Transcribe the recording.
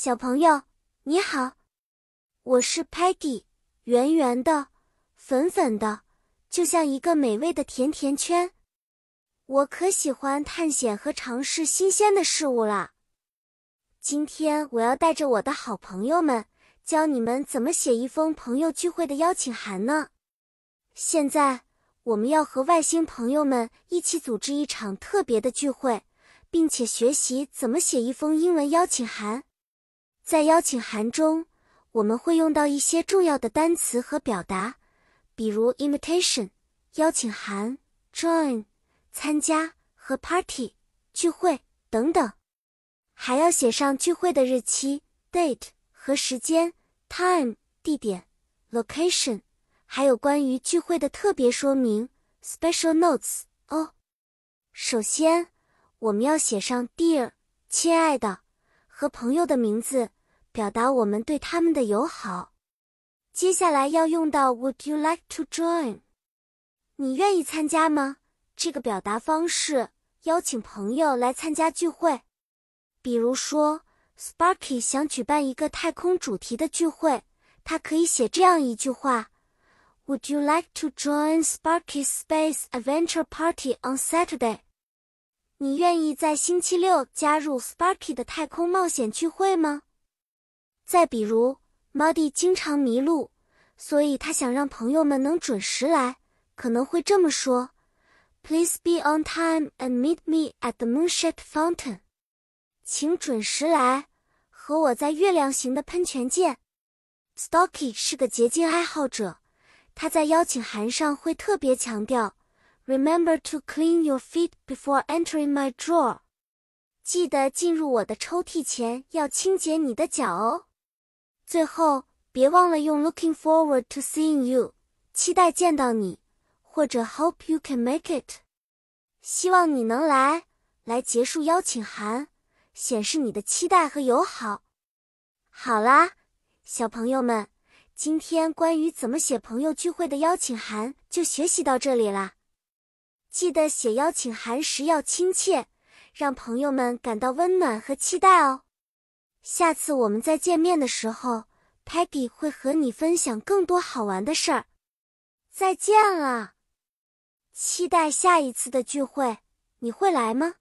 小朋友，你好，我是 Peggy，圆圆的，粉粉的，就像一个美味的甜甜圈。我可喜欢探险和尝试新鲜的事物了。今天我要带着我的好朋友们，教你们怎么写一封朋友聚会的邀请函呢。现在我们要和外星朋友们一起组织一场特别的聚会，并且学习怎么写一封英文邀请函。在邀请函中，我们会用到一些重要的单词和表达，比如 invitation 邀请函、join 参加和 party 聚会等等，还要写上聚会的日期 date 和时间 time 地点 location，还有关于聚会的特别说明 special notes 哦。首先，我们要写上 dear 亲爱的和朋友的名字。表达我们对他们的友好。接下来要用到 Would you like to join？你愿意参加吗？这个表达方式邀请朋友来参加聚会。比如说，Sparky 想举办一个太空主题的聚会，他可以写这样一句话：Would you like to join Sparky's space adventure party on Saturday？你愿意在星期六加入 Sparky 的太空冒险聚会吗？再比如，Muddy 经常迷路，所以他想让朋友们能准时来，可能会这么说：“Please be on time and meet me at the Moonshaped Fountain。”请准时来，和我在月亮形的喷泉见。Stocky 是个洁净爱好者，他在邀请函上会特别强调：“Remember to clean your feet before entering my drawer。”记得进入我的抽屉前要清洁你的脚哦。最后，别忘了用 "Looking forward to seeing you"，期待见到你，或者 "Hope you can make it"，希望你能来，来结束邀请函，显示你的期待和友好。好啦，小朋友们，今天关于怎么写朋友聚会的邀请函就学习到这里啦。记得写邀请函时要亲切，让朋友们感到温暖和期待哦。下次我们再见面的时候，Peggy 会和你分享更多好玩的事儿。再见了，期待下一次的聚会，你会来吗？